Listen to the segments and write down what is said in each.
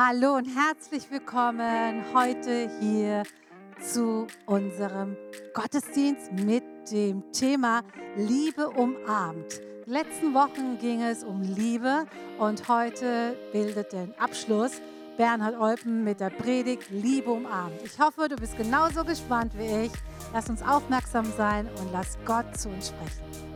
Hallo und herzlich willkommen heute hier zu unserem Gottesdienst mit dem Thema Liebe umarmt. Die letzten Wochen ging es um Liebe und heute bildet den Abschluss Bernhard Eupen mit der Predigt Liebe umarmt. Ich hoffe, du bist genauso gespannt wie ich. Lass uns aufmerksam sein und lass Gott zu uns sprechen.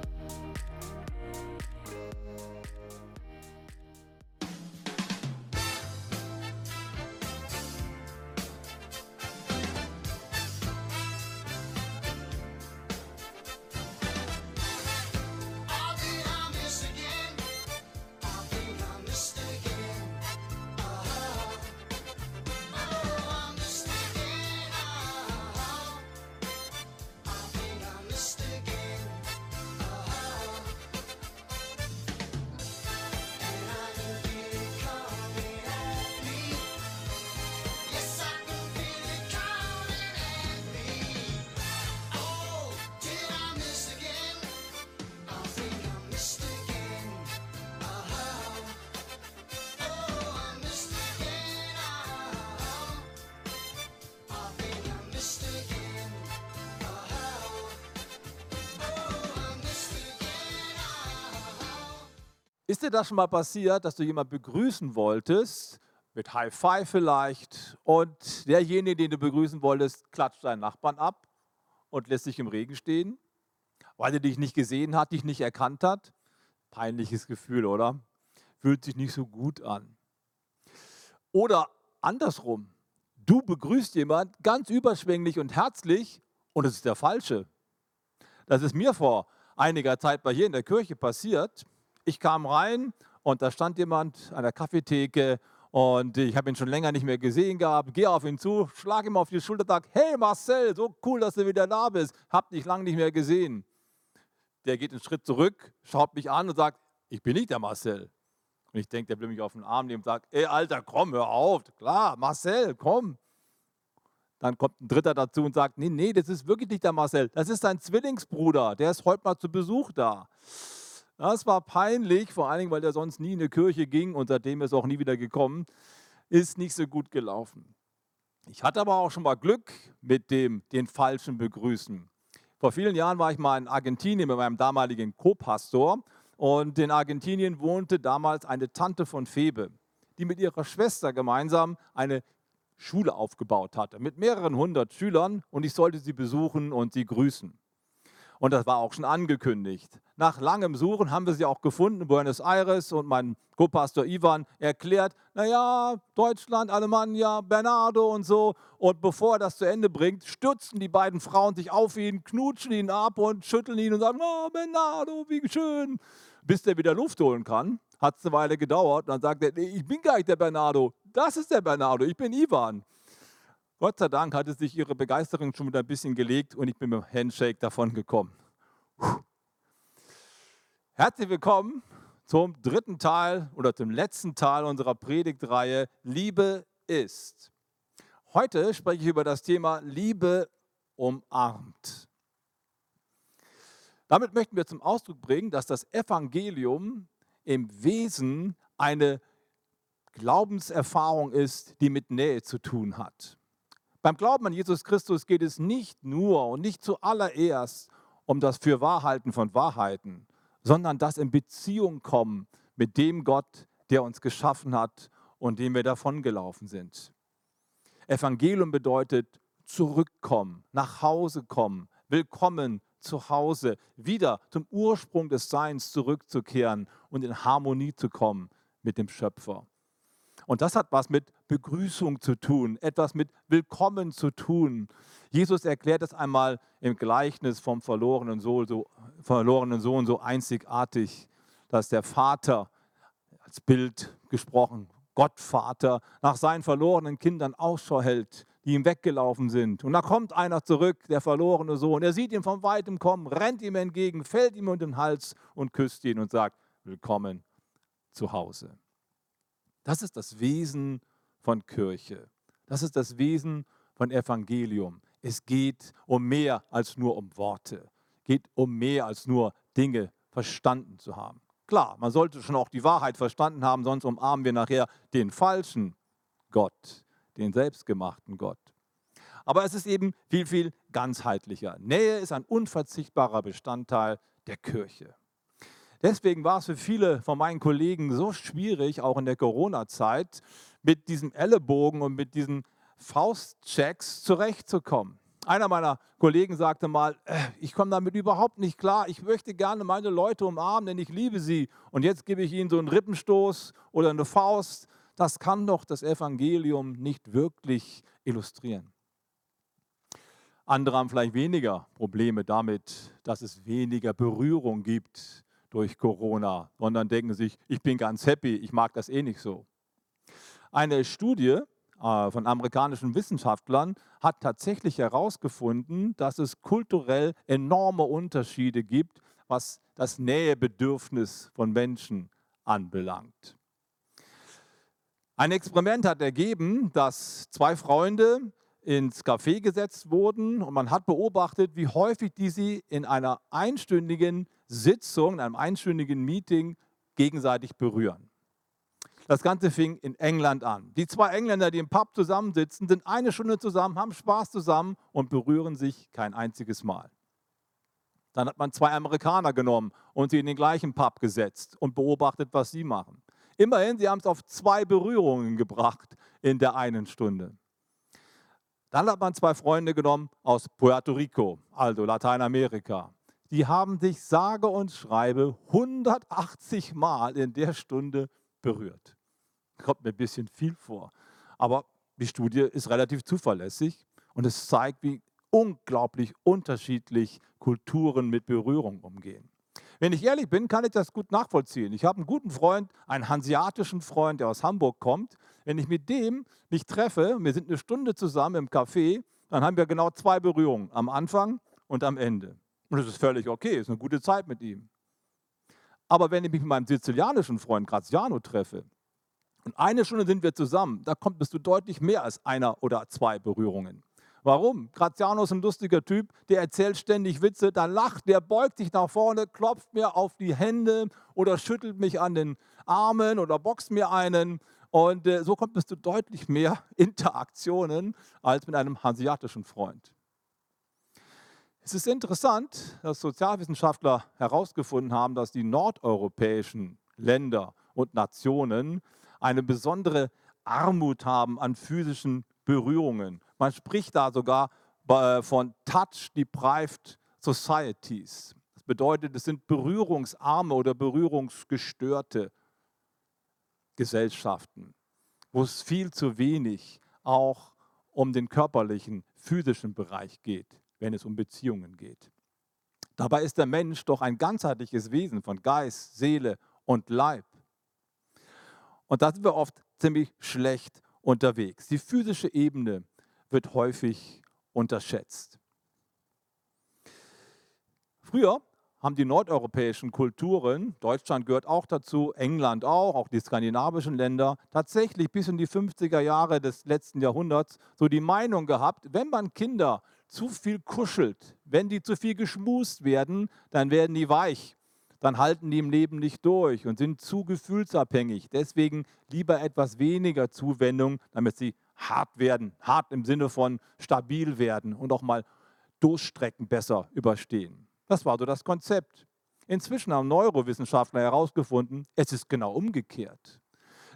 Ist dir das schon mal passiert, dass du jemanden begrüßen wolltest, mit High Five vielleicht, und derjenige, den du begrüßen wolltest, klatscht deinen Nachbarn ab und lässt sich im Regen stehen, weil er dich nicht gesehen hat, dich nicht erkannt hat? Peinliches Gefühl, oder? Fühlt sich nicht so gut an. Oder andersrum, du begrüßt jemand ganz überschwänglich und herzlich und es ist der Falsche. Das ist mir vor einiger Zeit bei hier in der Kirche passiert. Ich kam rein und da stand jemand an der Kaffeetheke und ich habe ihn schon länger nicht mehr gesehen gehabt. Gehe auf ihn zu, schlage ihm auf die Schulter, sage: Hey Marcel, so cool, dass du wieder da bist. Hab dich lange nicht mehr gesehen. Der geht einen Schritt zurück, schaut mich an und sagt: Ich bin nicht der Marcel. Und ich denke, der will mich auf den Arm nehmen und sagt: Ey Alter, komm, hör auf. Klar, Marcel, komm. Dann kommt ein Dritter dazu und sagt: Nee, nee, das ist wirklich nicht der Marcel. Das ist dein Zwillingsbruder. Der ist heute mal zu Besuch da. Das war peinlich, vor allen Dingen, weil der sonst nie in eine Kirche ging und seitdem ist er auch nie wieder gekommen. Ist nicht so gut gelaufen. Ich hatte aber auch schon mal Glück mit dem den falschen Begrüßen. Vor vielen Jahren war ich mal in Argentinien mit meinem damaligen Co-Pastor und in Argentinien wohnte damals eine Tante von Febe, die mit ihrer Schwester gemeinsam eine Schule aufgebaut hatte mit mehreren hundert Schülern und ich sollte sie besuchen und sie grüßen. Und das war auch schon angekündigt. Nach langem Suchen haben wir sie auch gefunden in Buenos Aires und mein Co-Pastor Ivan erklärt, naja, Deutschland, Alemannia, Bernardo und so. Und bevor er das zu Ende bringt, stürzen die beiden Frauen sich auf ihn, knutschen ihn ab und schütteln ihn und sagen, oh, Bernardo, wie schön. Bis der wieder Luft holen kann, hat es eine Weile gedauert. Und dann sagt er, ich bin gar nicht der Bernardo, das ist der Bernardo, ich bin Ivan. Gott sei Dank hatte sich ihre Begeisterung schon wieder ein bisschen gelegt und ich bin mit dem Handshake davon gekommen. Herzlich willkommen zum dritten Teil oder zum letzten Teil unserer Predigtreihe Liebe ist. Heute spreche ich über das Thema Liebe umarmt. Damit möchten wir zum Ausdruck bringen, dass das Evangelium im Wesen eine Glaubenserfahrung ist, die mit Nähe zu tun hat. Beim Glauben an Jesus Christus geht es nicht nur und nicht zuallererst um das Fürwahrhalten von Wahrheiten, sondern das in Beziehung kommen mit dem Gott, der uns geschaffen hat und dem wir davongelaufen sind. Evangelium bedeutet zurückkommen, nach Hause kommen, willkommen zu Hause, wieder zum Ursprung des Seins zurückzukehren und in Harmonie zu kommen mit dem Schöpfer. Und das hat was mit Begrüßung zu tun, etwas mit Willkommen zu tun. Jesus erklärt es einmal im Gleichnis vom verlorenen Sohn so, verlorenen Sohn so einzigartig, dass der Vater, als Bild gesprochen, Gott Vater, nach seinen verlorenen Kindern Ausschau hält, die ihm weggelaufen sind. Und da kommt einer zurück, der verlorene Sohn. Er sieht ihn von weitem kommen, rennt ihm entgegen, fällt ihm um den Hals und küsst ihn und sagt, willkommen zu Hause. Das ist das Wesen von Kirche. Das ist das Wesen von Evangelium. Es geht um mehr als nur um Worte. Es geht um mehr als nur Dinge verstanden zu haben. Klar, man sollte schon auch die Wahrheit verstanden haben, sonst umarmen wir nachher den Falschen. Gott, den selbstgemachten Gott. Aber es ist eben viel, viel ganzheitlicher. Nähe ist ein unverzichtbarer Bestandteil der Kirche. Deswegen war es für viele von meinen Kollegen so schwierig, auch in der Corona-Zeit, mit diesem Ellenbogen und mit diesen Faustchecks zurechtzukommen. Einer meiner Kollegen sagte mal, äh, ich komme damit überhaupt nicht klar, ich möchte gerne meine Leute umarmen, denn ich liebe sie. Und jetzt gebe ich ihnen so einen Rippenstoß oder eine Faust. Das kann doch das Evangelium nicht wirklich illustrieren. Andere haben vielleicht weniger Probleme damit, dass es weniger Berührung gibt durch Corona, sondern denken sich, ich bin ganz happy, ich mag das eh nicht so. Eine Studie äh, von amerikanischen Wissenschaftlern hat tatsächlich herausgefunden, dass es kulturell enorme Unterschiede gibt, was das Nähebedürfnis von Menschen anbelangt. Ein Experiment hat ergeben, dass zwei Freunde ins Café gesetzt wurden und man hat beobachtet, wie häufig die sie in einer einstündigen Sitzung, in einem einstündigen Meeting gegenseitig berühren. Das Ganze fing in England an. Die zwei Engländer, die im Pub zusammensitzen, sind eine Stunde zusammen, haben Spaß zusammen und berühren sich kein einziges Mal. Dann hat man zwei Amerikaner genommen und sie in den gleichen Pub gesetzt und beobachtet, was sie machen. Immerhin, sie haben es auf zwei Berührungen gebracht in der einen Stunde. Dann hat man zwei Freunde genommen aus Puerto Rico, also Lateinamerika. Die haben sich sage und schreibe 180 Mal in der Stunde berührt. Kommt mir ein bisschen viel vor. Aber die Studie ist relativ zuverlässig und es zeigt, wie unglaublich unterschiedlich Kulturen mit Berührung umgehen. Wenn ich ehrlich bin, kann ich das gut nachvollziehen. Ich habe einen guten Freund, einen hanseatischen Freund, der aus Hamburg kommt. Wenn ich mit dem mich treffe, wir sind eine Stunde zusammen im Café, dann haben wir genau zwei Berührungen, am Anfang und am Ende. Und das ist völlig okay, ist eine gute Zeit mit ihm. Aber wenn ich mich mit meinem sizilianischen Freund Graziano treffe, und eine Stunde sind wir zusammen, da kommt bist du deutlich mehr als einer oder zwei Berührungen. Warum? Graziano ist ein lustiger Typ, der erzählt ständig Witze, dann lacht, der beugt sich nach vorne, klopft mir auf die Hände oder schüttelt mich an den Armen oder boxt mir einen. Und äh, so kommt es zu deutlich mehr Interaktionen als mit einem hanseatischen Freund. Es ist interessant, dass Sozialwissenschaftler herausgefunden haben, dass die nordeuropäischen Länder und Nationen eine besondere Armut haben an physischen Berührungen. Man spricht da sogar von Touch-Deprived Societies. Das bedeutet, es sind berührungsarme oder berührungsgestörte Gesellschaften, wo es viel zu wenig auch um den körperlichen, physischen Bereich geht, wenn es um Beziehungen geht. Dabei ist der Mensch doch ein ganzheitliches Wesen von Geist, Seele und Leib. Und da sind wir oft ziemlich schlecht unterwegs. Die physische Ebene wird häufig unterschätzt. Früher haben die nordeuropäischen Kulturen, Deutschland gehört auch dazu, England auch, auch die skandinavischen Länder, tatsächlich bis in die 50er Jahre des letzten Jahrhunderts so die Meinung gehabt, wenn man Kinder zu viel kuschelt, wenn die zu viel geschmust werden, dann werden die weich, dann halten die im Leben nicht durch und sind zu gefühlsabhängig. Deswegen lieber etwas weniger Zuwendung, damit sie hart werden. Hart im Sinne von stabil werden und auch mal Durchstrecken besser überstehen. Das war so das Konzept. Inzwischen haben Neurowissenschaftler herausgefunden, es ist genau umgekehrt.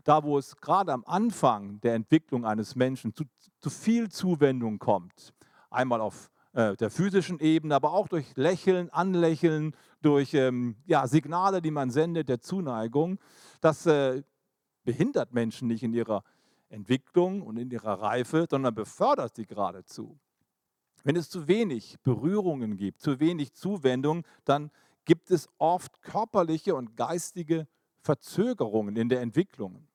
Da, wo es gerade am Anfang der Entwicklung eines Menschen zu, zu viel Zuwendung kommt, einmal auf äh, der physischen Ebene, aber auch durch Lächeln, Anlächeln, durch ähm, ja, Signale, die man sendet, der Zuneigung, das äh, behindert Menschen nicht in ihrer Entwicklung und in ihrer Reife, sondern befördert sie geradezu. Wenn es zu wenig Berührungen gibt, zu wenig Zuwendung, dann gibt es oft körperliche und geistige Verzögerungen in der Entwicklung.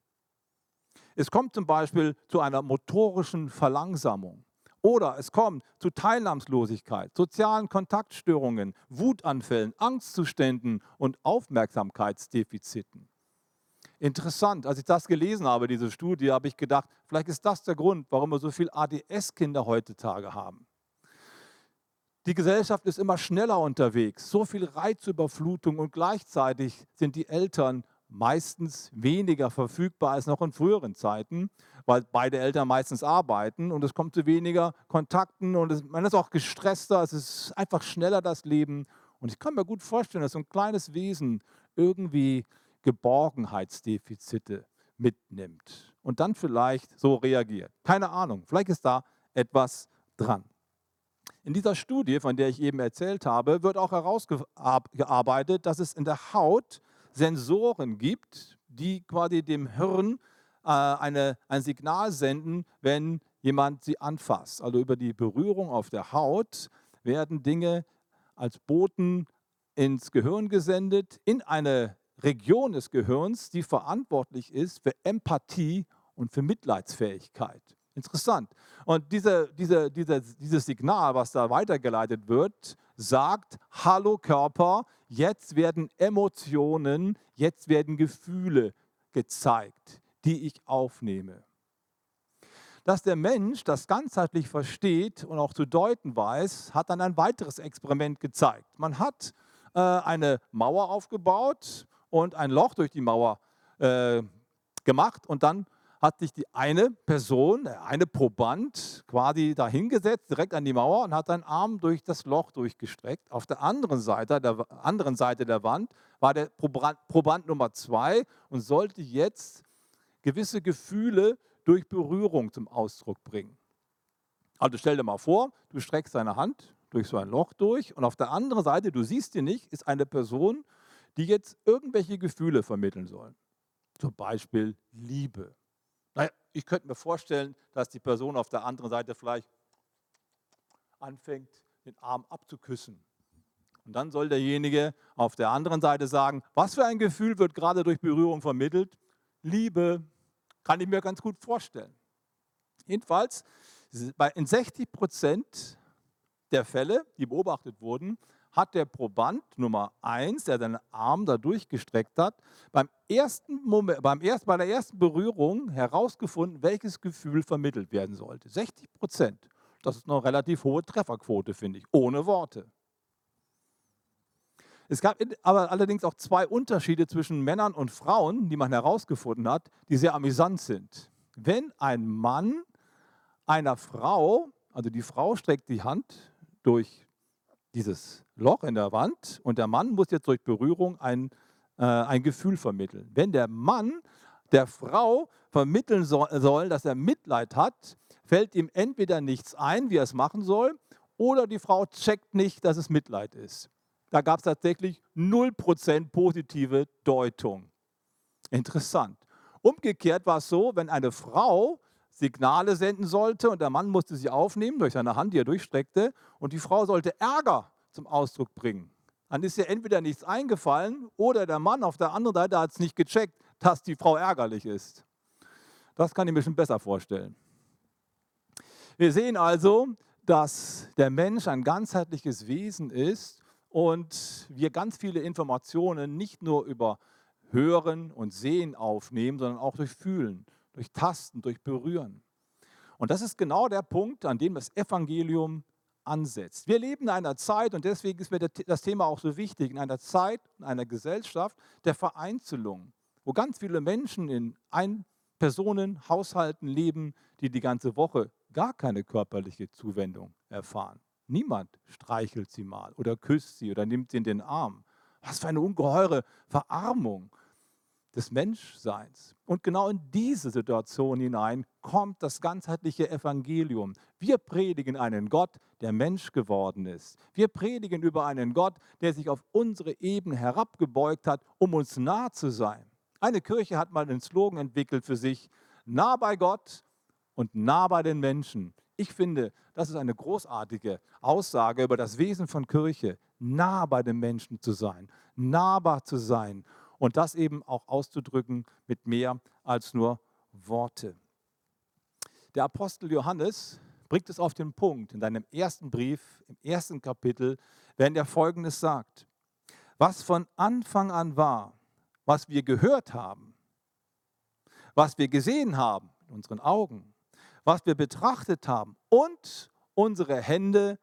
Es kommt zum Beispiel zu einer motorischen Verlangsamung oder es kommt zu Teilnahmslosigkeit, sozialen Kontaktstörungen, Wutanfällen, Angstzuständen und Aufmerksamkeitsdefiziten. Interessant, als ich das gelesen habe, diese Studie, habe ich gedacht, vielleicht ist das der Grund, warum wir so viele ADS-Kinder heutzutage haben. Die Gesellschaft ist immer schneller unterwegs, so viel Reizüberflutung und gleichzeitig sind die Eltern meistens weniger verfügbar als noch in früheren Zeiten, weil beide Eltern meistens arbeiten und es kommt zu weniger Kontakten und es, man ist auch gestresster, es ist einfach schneller das Leben. Und ich kann mir gut vorstellen, dass so ein kleines Wesen irgendwie Geborgenheitsdefizite mitnimmt und dann vielleicht so reagiert. Keine Ahnung, vielleicht ist da etwas dran. In dieser Studie, von der ich eben erzählt habe, wird auch herausgearbeitet, dass es in der Haut Sensoren gibt, die quasi dem Hirn eine, ein Signal senden, wenn jemand sie anfasst. Also über die Berührung auf der Haut werden Dinge als Boten ins Gehirn gesendet, in eine Region des Gehirns, die verantwortlich ist für Empathie und für Mitleidsfähigkeit. Interessant. Und diese, diese, diese, dieses Signal, was da weitergeleitet wird, sagt, hallo Körper, jetzt werden Emotionen, jetzt werden Gefühle gezeigt, die ich aufnehme. Dass der Mensch das ganzheitlich versteht und auch zu deuten weiß, hat dann ein weiteres Experiment gezeigt. Man hat äh, eine Mauer aufgebaut und ein Loch durch die Mauer äh, gemacht und dann hat sich die eine Person, der eine Proband quasi dahingesetzt, direkt an die Mauer und hat seinen Arm durch das Loch durchgestreckt. Auf der anderen Seite der, anderen Seite der Wand war der Proband, Proband Nummer zwei und sollte jetzt gewisse Gefühle durch Berührung zum Ausdruck bringen. Also stell dir mal vor, du streckst deine Hand durch so ein Loch durch und auf der anderen Seite, du siehst sie nicht, ist eine Person, die jetzt irgendwelche Gefühle vermitteln soll. Zum Beispiel Liebe. Naja, ich könnte mir vorstellen, dass die Person auf der anderen Seite vielleicht anfängt, den Arm abzuküssen. Und dann soll derjenige auf der anderen Seite sagen, was für ein Gefühl wird gerade durch Berührung vermittelt? Liebe, kann ich mir ganz gut vorstellen. Jedenfalls, in 60 Prozent der Fälle, die beobachtet wurden, hat der Proband Nummer 1, der seinen Arm da durchgestreckt hat, beim ersten Moment, beim erst, bei der ersten Berührung herausgefunden, welches Gefühl vermittelt werden sollte. 60 Prozent. Das ist eine relativ hohe Trefferquote, finde ich, ohne Worte. Es gab aber allerdings auch zwei Unterschiede zwischen Männern und Frauen, die man herausgefunden hat, die sehr amüsant sind. Wenn ein Mann einer Frau, also die Frau streckt die Hand durch dieses Loch in der Wand und der Mann muss jetzt durch Berührung ein, äh, ein Gefühl vermitteln. Wenn der Mann der Frau vermitteln so, soll, dass er Mitleid hat, fällt ihm entweder nichts ein, wie er es machen soll, oder die Frau checkt nicht, dass es Mitleid ist. Da gab es tatsächlich 0% positive Deutung. Interessant. Umgekehrt war es so, wenn eine Frau Signale senden sollte und der Mann musste sie aufnehmen durch seine Hand, die er durchstreckte, und die Frau sollte Ärger zum Ausdruck bringen. Dann ist ihr entweder nichts eingefallen oder der Mann auf der anderen Seite hat es nicht gecheckt, dass die Frau ärgerlich ist. Das kann ich mir schon besser vorstellen. Wir sehen also, dass der Mensch ein ganzheitliches Wesen ist und wir ganz viele Informationen nicht nur über Hören und Sehen aufnehmen, sondern auch durch Fühlen, durch Tasten, durch Berühren. Und das ist genau der Punkt, an dem das Evangelium ansetzt. Wir leben in einer Zeit, und deswegen ist mir das Thema auch so wichtig, in einer Zeit, in einer Gesellschaft der Vereinzelung, wo ganz viele Menschen in Ein-Personen-Haushalten leben, die die ganze Woche gar keine körperliche Zuwendung erfahren. Niemand streichelt sie mal oder küsst sie oder nimmt sie in den Arm. Was für eine ungeheure Verarmung des Menschseins. Und genau in diese Situation hinein kommt das ganzheitliche Evangelium. Wir predigen einen Gott, der Mensch geworden ist. Wir predigen über einen Gott, der sich auf unsere Ebene herabgebeugt hat, um uns nah zu sein. Eine Kirche hat mal den Slogan entwickelt für sich, nah bei Gott und nah bei den Menschen. Ich finde, das ist eine großartige Aussage über das Wesen von Kirche, nah bei den Menschen zu sein, nahbar zu sein und das eben auch auszudrücken mit mehr als nur Worte. Der Apostel Johannes bringt es auf den Punkt in seinem ersten Brief, im ersten Kapitel, wenn er Folgendes sagt. Was von Anfang an war, was wir gehört haben, was wir gesehen haben in unseren Augen, was wir betrachtet haben und unsere Hände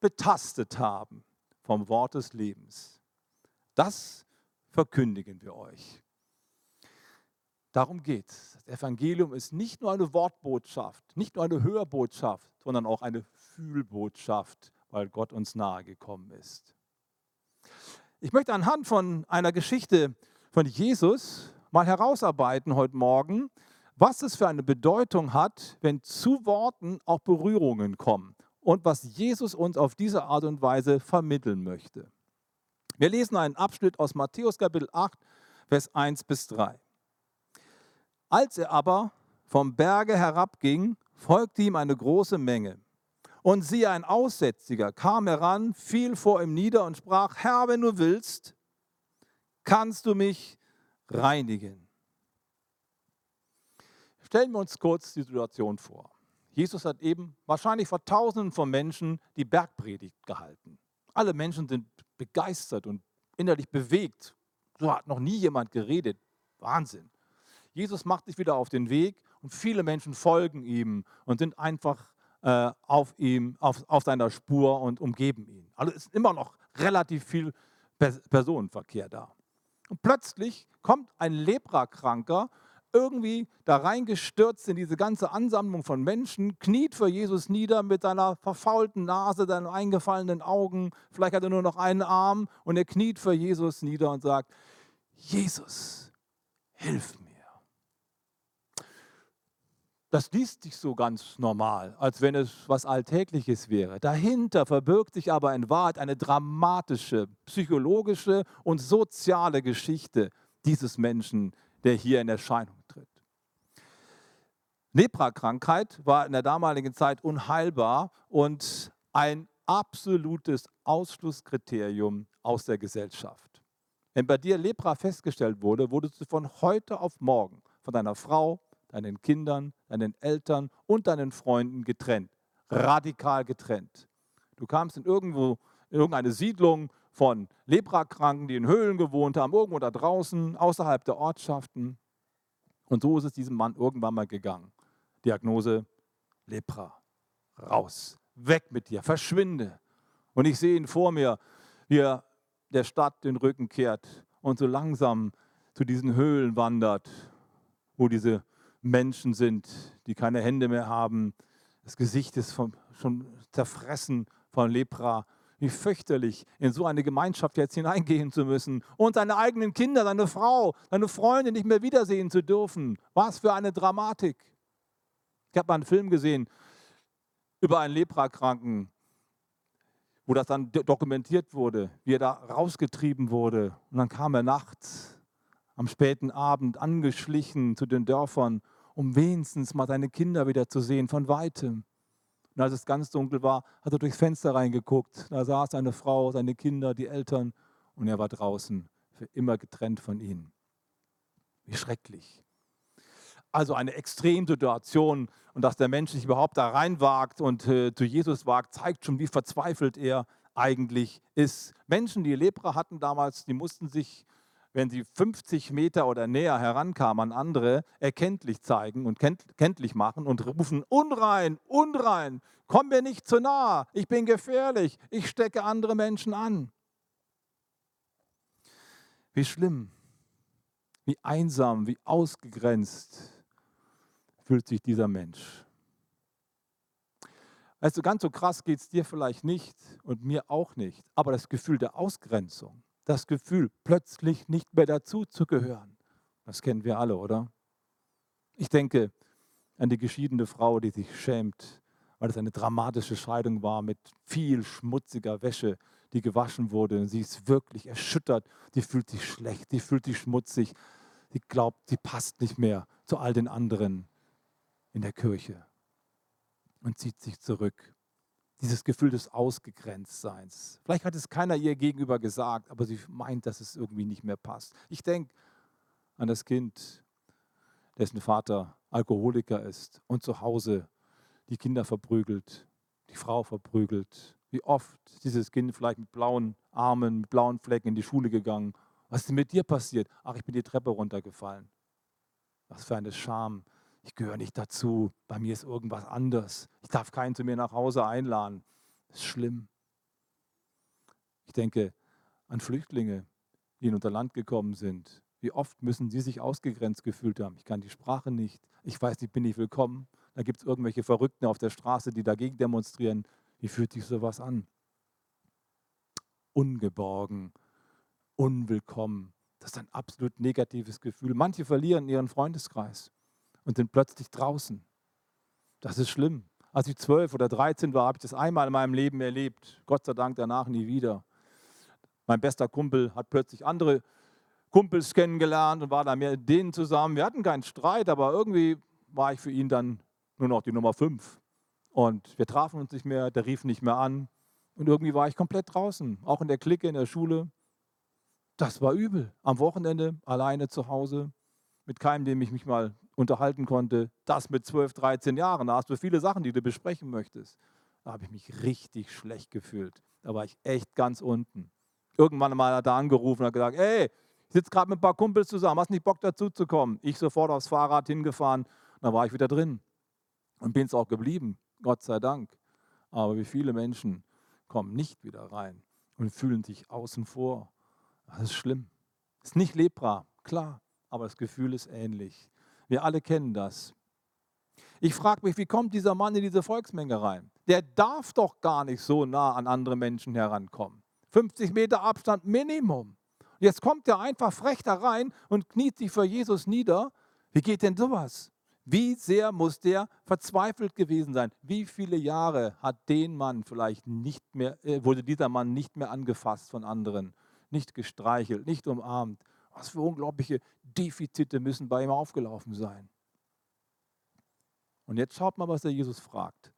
betastet haben vom Wort des Lebens. Das verkündigen wir euch. Darum geht es. Das Evangelium ist nicht nur eine Wortbotschaft, nicht nur eine Hörbotschaft, sondern auch eine Fühlbotschaft, weil Gott uns nahe gekommen ist. Ich möchte anhand von einer Geschichte von Jesus mal herausarbeiten heute Morgen, was es für eine Bedeutung hat, wenn zu Worten auch Berührungen kommen und was Jesus uns auf diese Art und Weise vermitteln möchte. Wir lesen einen Abschnitt aus Matthäus Kapitel 8, Vers 1 bis 3. Als er aber vom Berge herabging, folgte ihm eine große Menge. Und siehe, ein Aussätziger kam heran, fiel vor ihm nieder und sprach, Herr, wenn du willst, kannst du mich reinigen. Stellen wir uns kurz die Situation vor. Jesus hat eben wahrscheinlich vor Tausenden von Menschen die Bergpredigt gehalten. Alle Menschen sind begeistert und innerlich bewegt. So hat noch nie jemand geredet. Wahnsinn. Jesus macht sich wieder auf den Weg und viele Menschen folgen ihm und sind einfach äh, auf ihm, auf, auf seiner Spur und umgeben ihn. Also ist immer noch relativ viel Personenverkehr da. Und plötzlich kommt ein Leprakranker irgendwie da reingestürzt in diese ganze Ansammlung von Menschen, kniet für Jesus nieder mit seiner verfaulten Nase, seinen eingefallenen Augen, vielleicht hat er nur noch einen Arm und er kniet für Jesus nieder und sagt, Jesus, hilf mir. Das liest sich so ganz normal, als wenn es was Alltägliches wäre. Dahinter verbirgt sich aber in Wahrheit eine dramatische, psychologische und soziale Geschichte dieses Menschen, der hier in Erscheinung tritt. Leprakrankheit war in der damaligen Zeit unheilbar und ein absolutes Ausschlusskriterium aus der Gesellschaft. Wenn bei dir Lepra festgestellt wurde, wurdest du von heute auf morgen von deiner Frau, deinen Kindern, deinen Eltern und deinen Freunden getrennt. Radikal getrennt. Du kamst in irgendwo in irgendeine Siedlung von Leprakranken, die in Höhlen gewohnt haben, irgendwo da draußen, außerhalb der Ortschaften. Und so ist es diesem Mann irgendwann mal gegangen. Diagnose Lepra. Raus. Weg mit dir. Verschwinde. Und ich sehe ihn vor mir, wie er der Stadt den Rücken kehrt und so langsam zu diesen Höhlen wandert, wo diese Menschen sind, die keine Hände mehr haben. Das Gesicht ist von, schon zerfressen von Lepra. Wie fürchterlich, in so eine Gemeinschaft jetzt hineingehen zu müssen und seine eigenen Kinder, seine Frau, seine Freunde nicht mehr wiedersehen zu dürfen. Was für eine Dramatik. Ich habe mal einen Film gesehen über einen Leprakranken, wo das dann dokumentiert wurde, wie er da rausgetrieben wurde. Und dann kam er nachts am späten Abend angeschlichen zu den Dörfern, um wenigstens mal seine Kinder wieder zu sehen von weitem. Und als es ganz dunkel war, hat er durchs Fenster reingeguckt. Da saß seine Frau, seine Kinder, die Eltern und er war draußen, für immer getrennt von ihnen. Wie schrecklich. Also eine Extremsituation und dass der Mensch sich überhaupt da reinwagt und äh, zu Jesus wagt, zeigt schon, wie verzweifelt er eigentlich ist. Menschen, die Lepra hatten damals, die mussten sich wenn sie 50 Meter oder näher herankamen an andere, erkenntlich zeigen und kenntlich machen und rufen, unrein, unrein, komm mir nicht zu nah, ich bin gefährlich, ich stecke andere Menschen an. Wie schlimm, wie einsam, wie ausgegrenzt fühlt sich dieser Mensch. Weißt du, ganz so krass geht es dir vielleicht nicht und mir auch nicht, aber das Gefühl der Ausgrenzung, das Gefühl, plötzlich nicht mehr dazu zu gehören. Das kennen wir alle, oder? Ich denke an die geschiedene Frau, die sich schämt, weil es eine dramatische Scheidung war mit viel schmutziger Wäsche, die gewaschen wurde. Und sie ist wirklich erschüttert. Die fühlt sich schlecht, die fühlt sich schmutzig. Sie glaubt, sie passt nicht mehr zu all den anderen in der Kirche und zieht sich zurück dieses Gefühl des Ausgegrenztseins. Vielleicht hat es keiner ihr gegenüber gesagt, aber sie meint, dass es irgendwie nicht mehr passt. Ich denke an das Kind, dessen Vater Alkoholiker ist und zu Hause die Kinder verprügelt, die Frau verprügelt. Wie oft dieses Kind vielleicht mit blauen Armen, mit blauen Flecken in die Schule gegangen. Was ist denn mit dir passiert? Ach, ich bin die Treppe runtergefallen. Was für eine Scham, ich gehöre nicht dazu, bei mir ist irgendwas anders. Ich darf keinen zu mir nach Hause einladen. Das ist schlimm. Ich denke an Flüchtlinge, die in unser Land gekommen sind. Wie oft müssen sie sich ausgegrenzt gefühlt haben? Ich kann die Sprache nicht. Ich weiß nicht, bin ich willkommen. Da gibt es irgendwelche Verrückten auf der Straße, die dagegen demonstrieren. Wie fühlt sich sowas an? Ungeborgen, unwillkommen. Das ist ein absolut negatives Gefühl. Manche verlieren ihren Freundeskreis und sind plötzlich draußen. Das ist schlimm. Als ich zwölf oder dreizehn war, habe ich das einmal in meinem Leben erlebt. Gott sei Dank danach nie wieder. Mein bester Kumpel hat plötzlich andere Kumpels kennengelernt und war da mit denen zusammen. Wir hatten keinen Streit, aber irgendwie war ich für ihn dann nur noch die Nummer fünf. Und wir trafen uns nicht mehr, der rief nicht mehr an. Und irgendwie war ich komplett draußen, auch in der Clique, in der Schule. Das war übel. Am Wochenende alleine zu Hause, mit keinem, dem ich mich mal unterhalten konnte. Das mit 12, 13 Jahren. Da hast du viele Sachen, die du besprechen möchtest. Da habe ich mich richtig schlecht gefühlt. Da war ich echt ganz unten. Irgendwann mal hat er angerufen und gesagt, ey, ich sitze gerade mit ein paar Kumpels zusammen, hast nicht Bock dazu zu kommen? Ich sofort aufs Fahrrad hingefahren, dann war ich wieder drin und bin es auch geblieben, Gott sei Dank. Aber wie viele Menschen kommen nicht wieder rein und fühlen sich außen vor. Das ist schlimm. Ist nicht Lepra, klar, aber das Gefühl ist ähnlich. Wir alle kennen das. Ich frage mich, wie kommt dieser Mann in diese Volksmenge rein? Der darf doch gar nicht so nah an andere Menschen herankommen. 50 Meter Abstand Minimum. Jetzt kommt er einfach frech da rein und kniet sich vor Jesus nieder. Wie geht denn sowas? Wie sehr muss der verzweifelt gewesen sein? Wie viele Jahre hat den Mann vielleicht nicht mehr, äh, wurde dieser Mann nicht mehr angefasst von anderen, nicht gestreichelt, nicht umarmt? Was für unglaubliche Defizite müssen bei ihm aufgelaufen sein. Und jetzt schaut mal, was der Jesus fragt.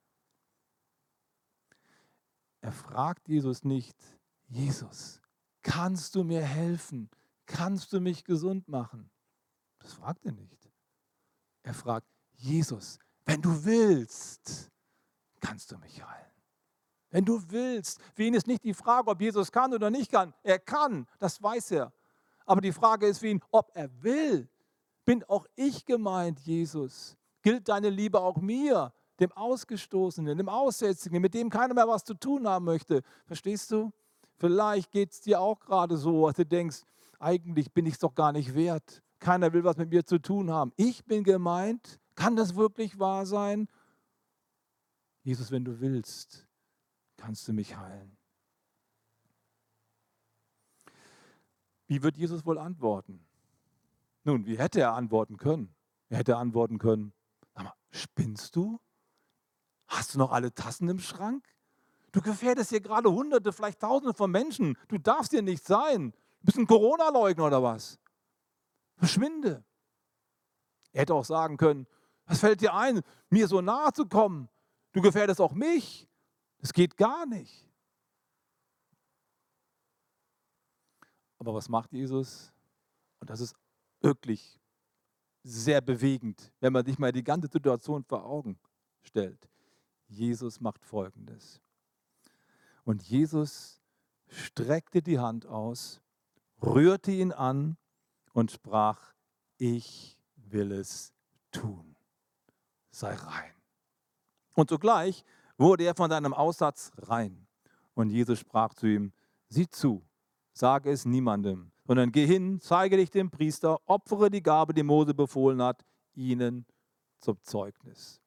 Er fragt Jesus nicht, Jesus, Kannst du mir helfen? Kannst du mich gesund machen? Das fragt er nicht. Er fragt, Jesus, wenn du willst, kannst du mich heilen. Wenn du willst. Für ihn ist nicht die Frage, ob Jesus kann oder nicht kann. Er kann, das weiß er. Aber die Frage ist für ihn, ob er will. Bin auch ich gemeint, Jesus? Gilt deine Liebe auch mir, dem Ausgestoßenen, dem Aussätzigen, mit dem keiner mehr was zu tun haben möchte? Verstehst du? Vielleicht geht es dir auch gerade so, dass du denkst, eigentlich bin ich es doch gar nicht wert. Keiner will was mit mir zu tun haben. Ich bin gemeint. Kann das wirklich wahr sein? Jesus, wenn du willst, kannst du mich heilen. Wie wird Jesus wohl antworten? Nun, wie hätte er antworten können? Er hätte antworten können, sag mal, spinnst du? Hast du noch alle Tassen im Schrank? Du gefährdest hier gerade Hunderte, vielleicht Tausende von Menschen. Du darfst hier nicht sein. Du bist ein Corona-Leugner oder was? Verschwinde. Er hätte auch sagen können, was fällt dir ein, mir so nahe zu kommen? Du gefährdest auch mich. Das geht gar nicht. Aber was macht Jesus? Und das ist wirklich sehr bewegend, wenn man sich mal die ganze Situation vor Augen stellt. Jesus macht Folgendes. Und Jesus streckte die Hand aus, rührte ihn an und sprach, ich will es tun. Sei rein. Und sogleich wurde er von seinem Aussatz rein. Und Jesus sprach zu ihm, sieh zu, sage es niemandem, sondern geh hin, zeige dich dem Priester, opfere die Gabe, die Mose befohlen hat, ihnen zum Zeugnis.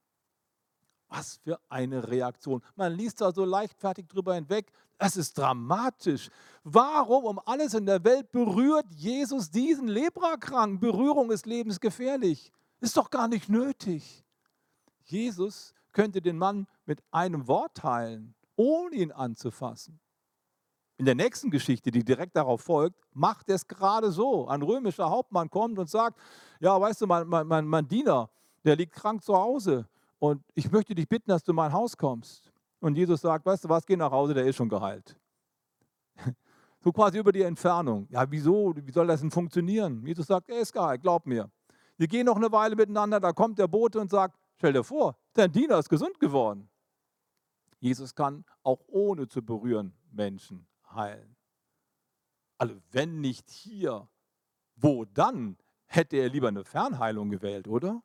Was für eine Reaktion. Man liest da so leichtfertig drüber hinweg. Es ist dramatisch. Warum um alles in der Welt berührt Jesus diesen Leprakranken? Berührung ist lebensgefährlich. Ist doch gar nicht nötig. Jesus könnte den Mann mit einem Wort heilen, ohne ihn anzufassen. In der nächsten Geschichte, die direkt darauf folgt, macht er es gerade so. Ein römischer Hauptmann kommt und sagt, ja, weißt du, mein, mein, mein Diener, der liegt krank zu Hause und ich möchte dich bitten, dass du in mein Haus kommst. Und Jesus sagt, weißt du was, geh nach Hause, der ist schon geheilt. So quasi über die Entfernung. Ja, wieso? Wie soll das denn funktionieren? Jesus sagt, er ist geheilt, glaub mir. Wir gehen noch eine Weile miteinander, da kommt der Bote und sagt, stell dir vor, dein Diener ist gesund geworden. Jesus kann auch ohne zu berühren Menschen heilen. Also wenn nicht hier, wo dann? Hätte er lieber eine Fernheilung gewählt, oder?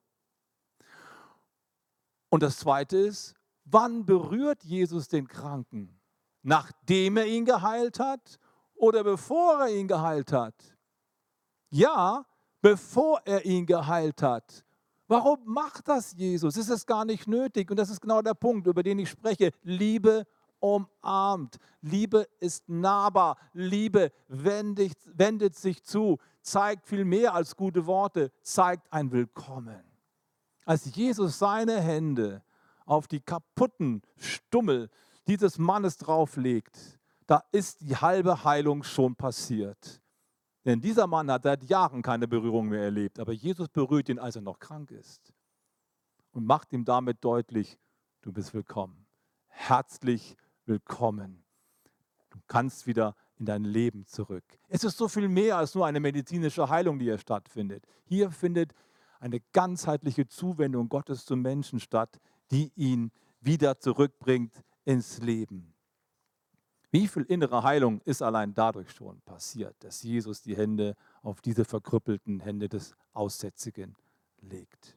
Und das Zweite ist, wann berührt Jesus den Kranken? Nachdem er ihn geheilt hat oder bevor er ihn geheilt hat? Ja, bevor er ihn geheilt hat. Warum macht das Jesus? Es ist gar nicht nötig. Und das ist genau der Punkt, über den ich spreche. Liebe umarmt. Liebe ist nahbar. Liebe wendet, wendet sich zu, zeigt viel mehr als gute Worte, zeigt ein Willkommen. Als Jesus seine Hände auf die kaputten Stummel dieses Mannes drauflegt, da ist die halbe Heilung schon passiert. Denn dieser Mann hat seit Jahren keine Berührung mehr erlebt, aber Jesus berührt ihn, als er noch krank ist und macht ihm damit deutlich, du bist willkommen. Herzlich willkommen. Du kannst wieder in dein Leben zurück. Es ist so viel mehr als nur eine medizinische Heilung, die hier stattfindet. Hier findet eine ganzheitliche Zuwendung Gottes zum Menschen statt, die ihn wieder zurückbringt ins Leben. Wie viel innere Heilung ist allein dadurch schon passiert, dass Jesus die Hände auf diese verkrüppelten Hände des Aussätzigen legt?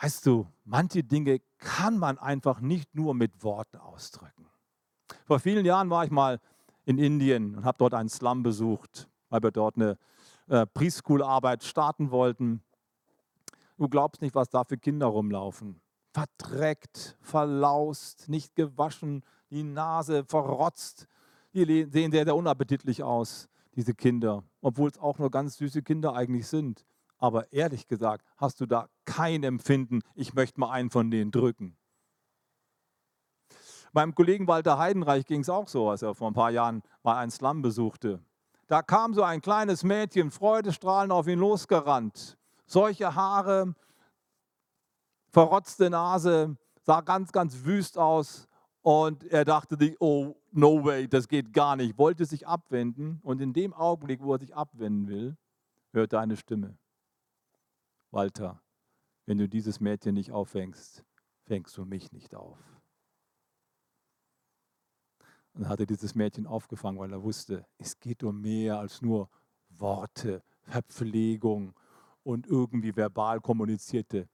Weißt du, manche Dinge kann man einfach nicht nur mit Worten ausdrücken. Vor vielen Jahren war ich mal in Indien und habe dort einen Slum besucht, weil wir dort eine äh, Preschool-Arbeit starten wollten. Du glaubst nicht, was da für Kinder rumlaufen. Verdreckt, verlaust, nicht gewaschen, die Nase verrotzt. Die sehen sehr, sehr unappetitlich aus, diese Kinder, obwohl es auch nur ganz süße Kinder eigentlich sind. Aber ehrlich gesagt, hast du da kein Empfinden, ich möchte mal einen von denen drücken. Meinem Kollegen Walter Heidenreich ging es auch so, als er vor ein paar Jahren mal einen Slum besuchte. Da kam so ein kleines Mädchen, freudestrahlend auf ihn losgerannt. Solche Haare, verrotzte Nase, sah ganz, ganz wüst aus. Und er dachte sich, oh, no way, das geht gar nicht. Wollte sich abwenden. Und in dem Augenblick, wo er sich abwenden will, hört er eine Stimme. Walter, wenn du dieses Mädchen nicht auffängst, fängst du mich nicht auf. Und dann hat dieses Mädchen aufgefangen, weil er wusste, es geht um mehr als nur Worte, Verpflegung und irgendwie verbal kommunizierte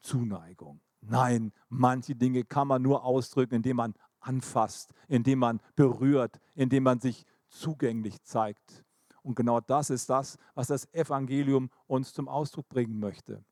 Zuneigung. Nein, manche Dinge kann man nur ausdrücken, indem man anfasst, indem man berührt, indem man sich zugänglich zeigt. Und genau das ist das, was das Evangelium uns zum Ausdruck bringen möchte.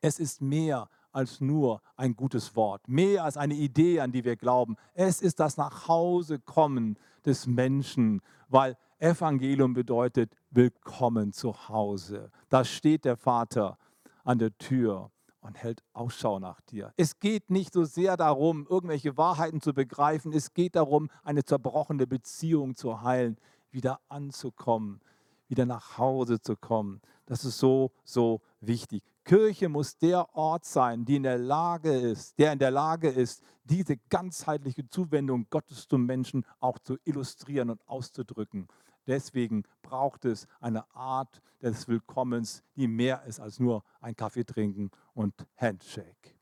Es ist mehr als nur ein gutes Wort, mehr als eine Idee, an die wir glauben. Es ist das Nachhausekommen des Menschen, weil Evangelium bedeutet Willkommen zu Hause. Da steht der Vater an der Tür und hält Ausschau nach dir. Es geht nicht so sehr darum, irgendwelche Wahrheiten zu begreifen. Es geht darum, eine zerbrochene Beziehung zu heilen wieder anzukommen, wieder nach Hause zu kommen. Das ist so, so wichtig. Kirche muss der Ort sein, die in der Lage ist, der in der Lage ist, diese ganzheitliche Zuwendung Gottes zum Menschen auch zu illustrieren und auszudrücken. Deswegen braucht es eine Art des Willkommens, die mehr ist als nur ein Kaffee trinken und Handshake.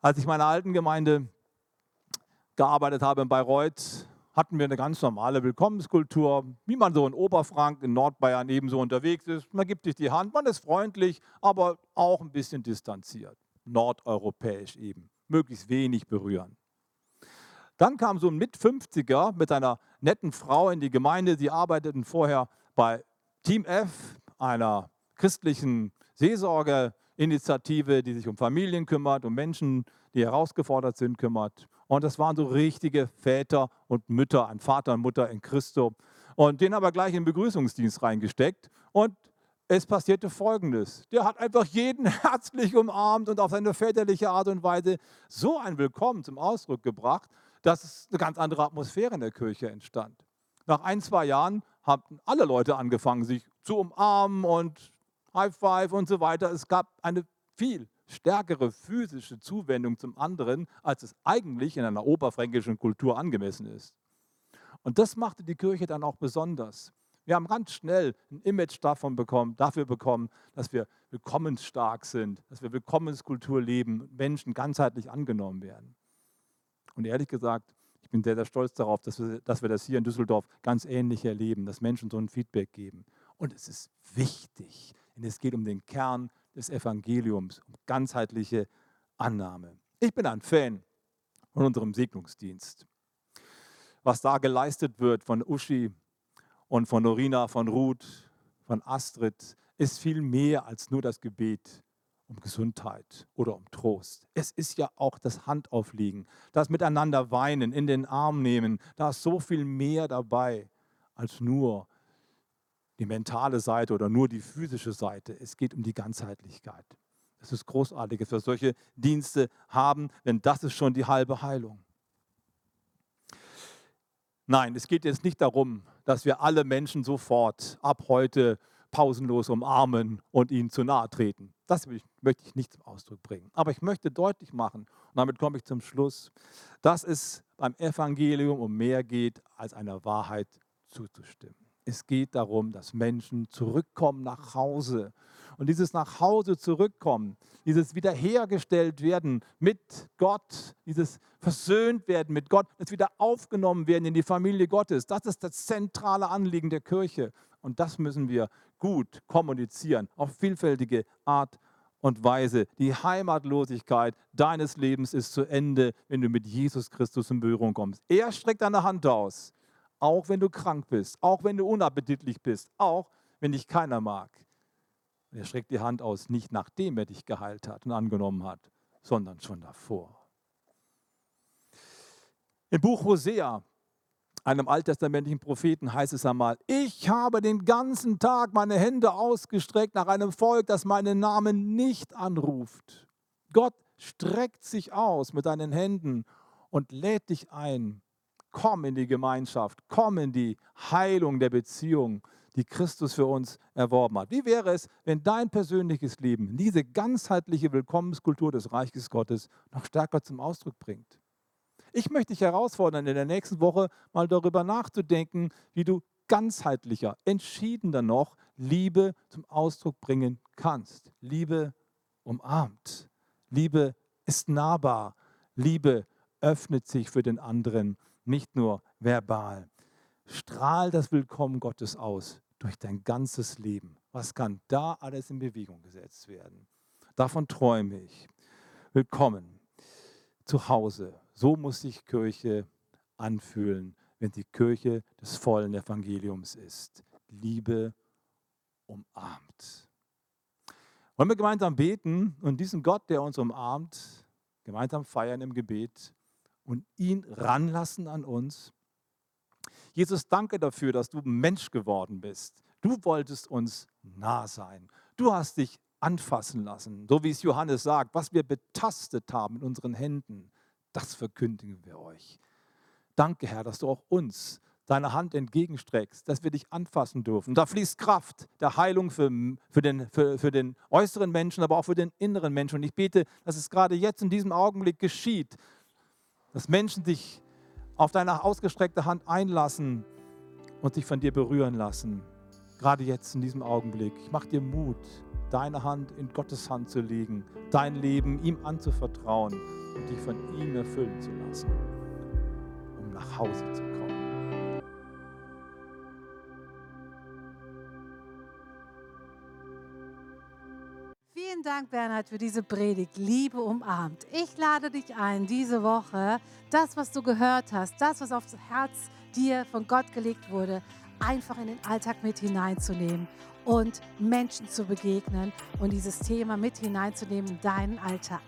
Als ich in meiner alten Gemeinde gearbeitet habe in Bayreuth, hatten wir eine ganz normale Willkommenskultur, wie man so in Oberfrank, in Nordbayern ebenso unterwegs ist. Man gibt sich die Hand, man ist freundlich, aber auch ein bisschen distanziert. Nordeuropäisch eben. Möglichst wenig berühren. Dann kam so ein Mit-50er mit einer netten Frau in die Gemeinde. Sie arbeiteten vorher bei Team F, einer christlichen Seelsorgeinitiative, die sich um Familien kümmert, um Menschen, die herausgefordert sind, kümmert. Und das waren so richtige Väter und Mütter, ein Vater und Mutter in Christo. Und den haben wir gleich in den Begrüßungsdienst reingesteckt. Und es passierte Folgendes. Der hat einfach jeden herzlich umarmt und auf seine väterliche Art und Weise so ein Willkommen zum Ausdruck gebracht, dass eine ganz andere Atmosphäre in der Kirche entstand. Nach ein, zwei Jahren haben alle Leute angefangen, sich zu umarmen und High Five und so weiter. Es gab eine viel stärkere physische Zuwendung zum anderen, als es eigentlich in einer oberfränkischen Kultur angemessen ist. Und das machte die Kirche dann auch besonders. Wir haben ganz schnell ein Image davon bekommen, dafür bekommen, dass wir willkommensstark sind, dass wir Willkommenskultur leben, Menschen ganzheitlich angenommen werden. Und ehrlich gesagt, ich bin sehr, sehr stolz darauf, dass wir, dass wir das hier in Düsseldorf ganz ähnlich erleben, dass Menschen so ein Feedback geben. Und es ist wichtig, denn es geht um den Kern des Evangeliums, um ganzheitliche Annahme. Ich bin ein Fan von unserem Segnungsdienst. Was da geleistet wird von Uschi und von Norina, von Ruth, von Astrid ist viel mehr als nur das Gebet um Gesundheit oder um Trost. Es ist ja auch das Handauflegen, das Miteinander weinen, in den Arm nehmen. Da ist so viel mehr dabei als nur die mentale Seite oder nur die physische Seite. Es geht um die Ganzheitlichkeit. Es ist großartig, dass wir solche Dienste haben, denn das ist schon die halbe Heilung. Nein, es geht jetzt nicht darum, dass wir alle Menschen sofort ab heute pausenlos umarmen und ihnen zu nahe treten. Das möchte ich nicht zum Ausdruck bringen. Aber ich möchte deutlich machen, und damit komme ich zum Schluss, dass es beim Evangelium um mehr geht, als einer Wahrheit zuzustimmen. Es geht darum, dass Menschen zurückkommen nach Hause. Und dieses nach Hause zurückkommen, dieses wiederhergestellt werden mit Gott, dieses versöhnt werden mit Gott, das wieder aufgenommen werden in die Familie Gottes, das ist das zentrale Anliegen der Kirche. Und das müssen wir gut kommunizieren, auf vielfältige Art und Weise. Die Heimatlosigkeit deines Lebens ist zu Ende, wenn du mit Jesus Christus in Berührung kommst. Er streckt deine Hand aus, auch wenn du krank bist, auch wenn du unappetitlich bist, auch wenn dich keiner mag. er streckt die Hand aus, nicht nachdem er dich geheilt hat und angenommen hat, sondern schon davor. Im Buch Hosea einem alttestamentlichen Propheten heißt es einmal, ich habe den ganzen Tag meine Hände ausgestreckt nach einem Volk, das meinen Namen nicht anruft. Gott streckt sich aus mit deinen Händen und lädt dich ein. Komm in die Gemeinschaft, komm in die Heilung der Beziehung, die Christus für uns erworben hat. Wie wäre es, wenn dein persönliches Leben diese ganzheitliche Willkommenskultur des Reiches Gottes noch stärker zum Ausdruck bringt? Ich möchte dich herausfordern, in der nächsten Woche mal darüber nachzudenken, wie du ganzheitlicher, entschiedener noch Liebe zum Ausdruck bringen kannst. Liebe umarmt. Liebe ist nahbar. Liebe öffnet sich für den anderen, nicht nur verbal. Strahl das Willkommen Gottes aus durch dein ganzes Leben. Was kann da alles in Bewegung gesetzt werden? Davon träume ich. Willkommen zu Hause so muss sich Kirche anfühlen, wenn sie Kirche des vollen Evangeliums ist. Liebe umarmt. Wollen wir gemeinsam beten und diesen Gott, der uns umarmt, gemeinsam feiern im Gebet und ihn ranlassen an uns? Jesus, danke dafür, dass du Mensch geworden bist. Du wolltest uns nah sein. Du hast dich anfassen lassen, so wie es Johannes sagt, was wir betastet haben in unseren Händen das verkündigen wir euch. Danke, Herr, dass du auch uns deine Hand entgegenstreckst, dass wir dich anfassen dürfen. Da fließt Kraft der Heilung für, für, den, für, für den äußeren Menschen, aber auch für den inneren Menschen. Und ich bete, dass es gerade jetzt in diesem Augenblick geschieht, dass Menschen sich auf deine ausgestreckte Hand einlassen und sich von dir berühren lassen. Gerade jetzt in diesem Augenblick. Ich mache dir Mut, deine Hand in Gottes Hand zu legen, dein Leben ihm anzuvertrauen und dich von ihm erfüllen zu lassen, um nach Hause zu kommen. Dank, Bernhard, für diese Predigt. Liebe umarmt. Ich lade dich ein, diese Woche das, was du gehört hast, das, was aufs Herz dir von Gott gelegt wurde, einfach in den Alltag mit hineinzunehmen und Menschen zu begegnen und dieses Thema mit hineinzunehmen in deinen Alltag.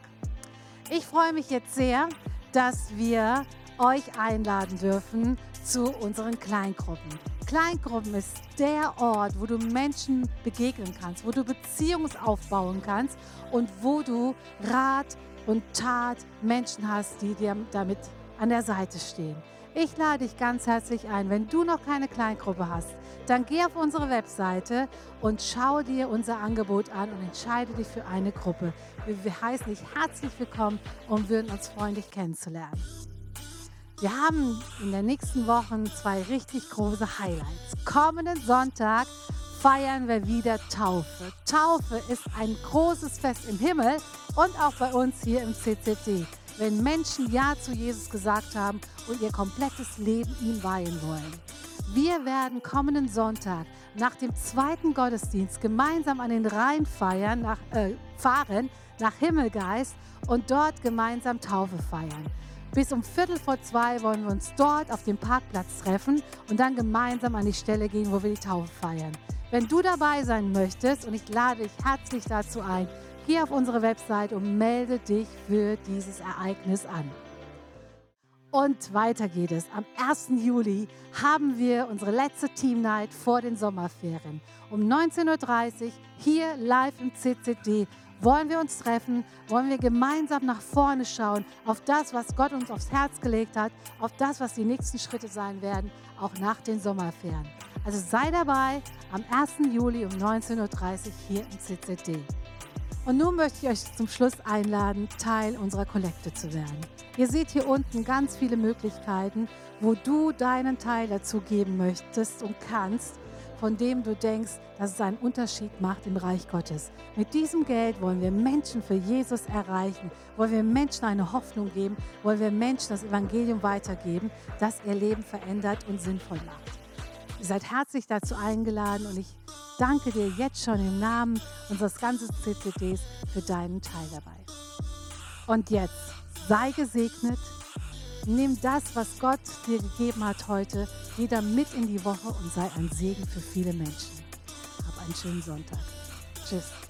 Ich freue mich jetzt sehr, dass wir euch einladen dürfen zu unseren Kleingruppen. Kleingruppen ist der Ort, wo du Menschen begegnen kannst, wo du Beziehungen aufbauen kannst und wo du Rat und Tat Menschen hast, die dir damit an der Seite stehen. Ich lade dich ganz herzlich ein, wenn du noch keine Kleingruppe hast, dann geh auf unsere Webseite und schau dir unser Angebot an und entscheide dich für eine Gruppe. Wir heißen dich herzlich willkommen und würden uns freuen, dich kennenzulernen. Wir haben in den nächsten Wochen zwei richtig große Highlights. Kommenden Sonntag feiern wir wieder Taufe. Taufe ist ein großes Fest im Himmel und auch bei uns hier im CCD, wenn Menschen Ja zu Jesus gesagt haben und ihr komplettes Leben ihm weihen wollen. Wir werden kommenden Sonntag nach dem zweiten Gottesdienst gemeinsam an den Rhein feiern, nach, äh, fahren nach Himmelgeist und dort gemeinsam Taufe feiern. Bis um Viertel vor zwei wollen wir uns dort auf dem Parkplatz treffen und dann gemeinsam an die Stelle gehen, wo wir die Taufe feiern. Wenn du dabei sein möchtest, und ich lade dich herzlich dazu ein, geh auf unsere Website und melde dich für dieses Ereignis an. Und weiter geht es. Am 1. Juli haben wir unsere letzte Team Night vor den Sommerferien. Um 19.30 Uhr hier live im CCD wollen wir uns treffen, wollen wir gemeinsam nach vorne schauen, auf das, was Gott uns aufs Herz gelegt hat, auf das, was die nächsten Schritte sein werden, auch nach den Sommerferien. Also sei dabei am 1. Juli um 19.30 Uhr hier im CCD. Und nun möchte ich euch zum Schluss einladen, Teil unserer Kollekte zu werden. Ihr seht hier unten ganz viele Möglichkeiten, wo du deinen Teil dazu geben möchtest und kannst, von dem du denkst, dass es einen Unterschied macht im Reich Gottes. Mit diesem Geld wollen wir Menschen für Jesus erreichen, wollen wir Menschen eine Hoffnung geben, wollen wir Menschen das Evangelium weitergeben, das ihr Leben verändert und sinnvoll macht. Ihr seid herzlich dazu eingeladen und ich danke dir jetzt schon im Namen unseres ganzen CCDs für deinen Teil dabei. Und jetzt sei gesegnet, nimm das, was Gott dir gegeben hat heute, wieder mit in die Woche und sei ein Segen für viele Menschen. Hab einen schönen Sonntag. Tschüss.